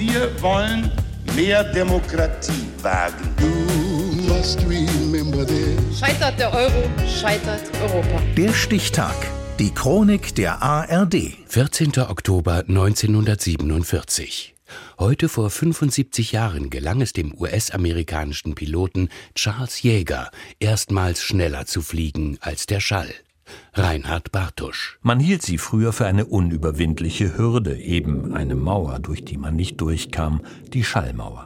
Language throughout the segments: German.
Wir wollen mehr Demokratie wagen. Scheitert der Euro, scheitert Europa. Der Stichtag. Die Chronik der ARD. 14. Oktober 1947. Heute vor 75 Jahren gelang es dem US-amerikanischen Piloten Charles Jäger, erstmals schneller zu fliegen als der Schall. Reinhard Bartusch. Man hielt sie früher für eine unüberwindliche Hürde, eben eine Mauer, durch die man nicht durchkam, die Schallmauer.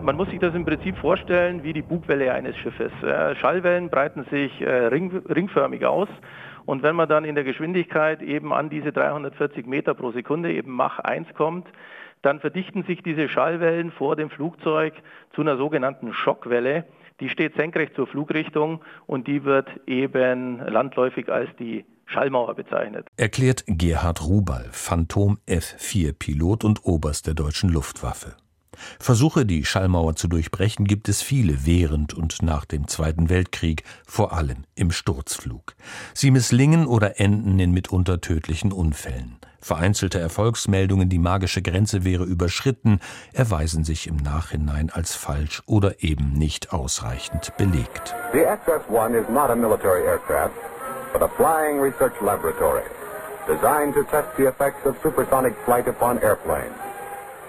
Man muss sich das im Prinzip vorstellen wie die Bugwelle eines Schiffes. Schallwellen breiten sich äh, ring, ringförmig aus und wenn man dann in der Geschwindigkeit eben an diese 340 Meter pro Sekunde, eben Mach 1 kommt, dann verdichten sich diese Schallwellen vor dem Flugzeug zu einer sogenannten Schockwelle. Die steht senkrecht zur Flugrichtung und die wird eben landläufig als die Schallmauer bezeichnet. Erklärt Gerhard Rubal, Phantom F4-Pilot und Oberst der deutschen Luftwaffe. Versuche, die Schallmauer zu durchbrechen, gibt es viele während und nach dem Zweiten Weltkrieg, vor allem im Sturzflug. Sie misslingen oder enden in mitunter tödlichen Unfällen. Vereinzelte Erfolgsmeldungen, die magische Grenze wäre überschritten, erweisen sich im Nachhinein als falsch oder eben nicht ausreichend belegt. The XS-1 is not a military aircraft, but a flying research laboratory, designed to test the effects of supersonic flight upon airplanes.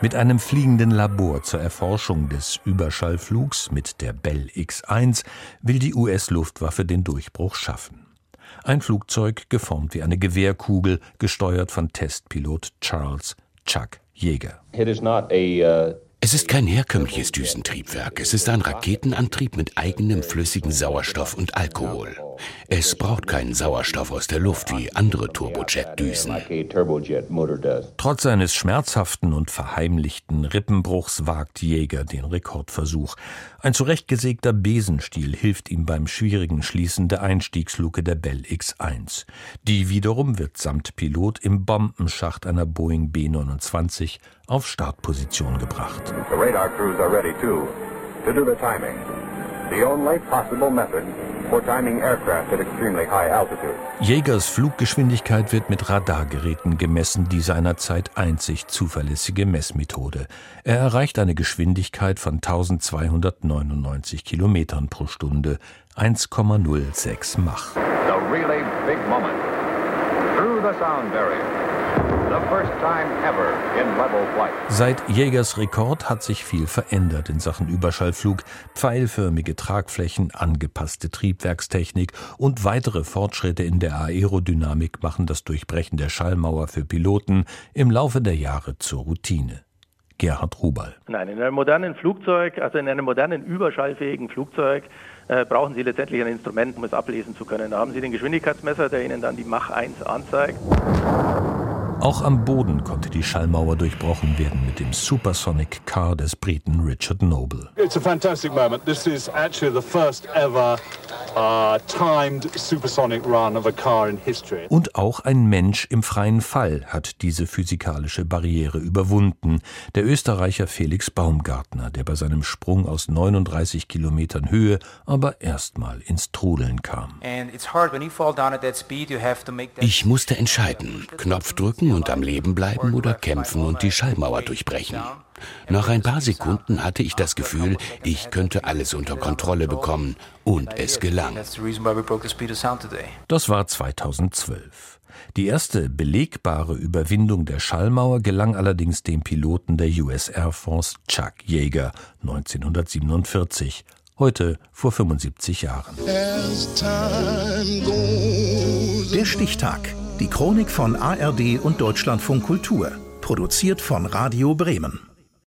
Mit einem fliegenden Labor zur Erforschung des Überschallflugs mit der Bell X-1 will die US-Luftwaffe den Durchbruch schaffen. Ein Flugzeug geformt wie eine Gewehrkugel, gesteuert von Testpilot Charles Chuck Jäger. Uh, es ist kein herkömmliches Düsentriebwerk, es ist ein Raketenantrieb mit eigenem flüssigen Sauerstoff und Alkohol. Es braucht keinen Sauerstoff aus der Luft wie andere Turbojet-Düsen. Trotz seines schmerzhaften und verheimlichten Rippenbruchs wagt Jäger den Rekordversuch. Ein zurechtgesägter Besenstiel hilft ihm beim schwierigen Schließen der Einstiegsluke der Bell X-1. Die wiederum wird samt Pilot im Bombenschacht einer Boeing B-29 auf Startposition gebracht. The radar crews are ready too, to do the timing. The only possible method Jägers Fluggeschwindigkeit wird mit Radargeräten gemessen, die seinerzeit einzig zuverlässige Messmethode. Er erreicht eine Geschwindigkeit von 1299 Kilometern pro Stunde, 1,06 Mach. The really big moment. Through the sound barrier. Seit Jägers Rekord hat sich viel verändert in Sachen Überschallflug. Pfeilförmige Tragflächen, angepasste Triebwerkstechnik und weitere Fortschritte in der Aerodynamik machen das Durchbrechen der Schallmauer für Piloten im Laufe der Jahre zur Routine. Gerhard Rubal. Nein, in einem modernen Flugzeug, also in einem modernen überschallfähigen Flugzeug, äh, brauchen Sie letztendlich ein Instrument, um es ablesen zu können. Da haben Sie den Geschwindigkeitsmesser, der Ihnen dann die Mach 1 anzeigt. Auch am Boden konnte die Schallmauer durchbrochen werden mit dem Supersonic Car des Briten Richard Noble. It's a fantastic moment. This is actually the first ever timed supersonic run of a car in history. Und auch ein Mensch im freien Fall hat diese physikalische Barriere überwunden. Der Österreicher Felix Baumgartner, der bei seinem Sprung aus 39 Kilometern Höhe aber erstmal ins Trudeln kam. Ich musste entscheiden, Knopf drücken und am Leben bleiben oder kämpfen und die Schallmauer durchbrechen. Nach ein paar Sekunden hatte ich das Gefühl, ich könnte alles unter Kontrolle bekommen und es gelang. Das war 2012. Die erste belegbare Überwindung der Schallmauer gelang allerdings dem Piloten der US Air Force Chuck Yeager 1947, heute vor 75 Jahren. Der Stichtag die Chronik von ARD und Deutschlandfunk Kultur. Produziert von Radio Bremen.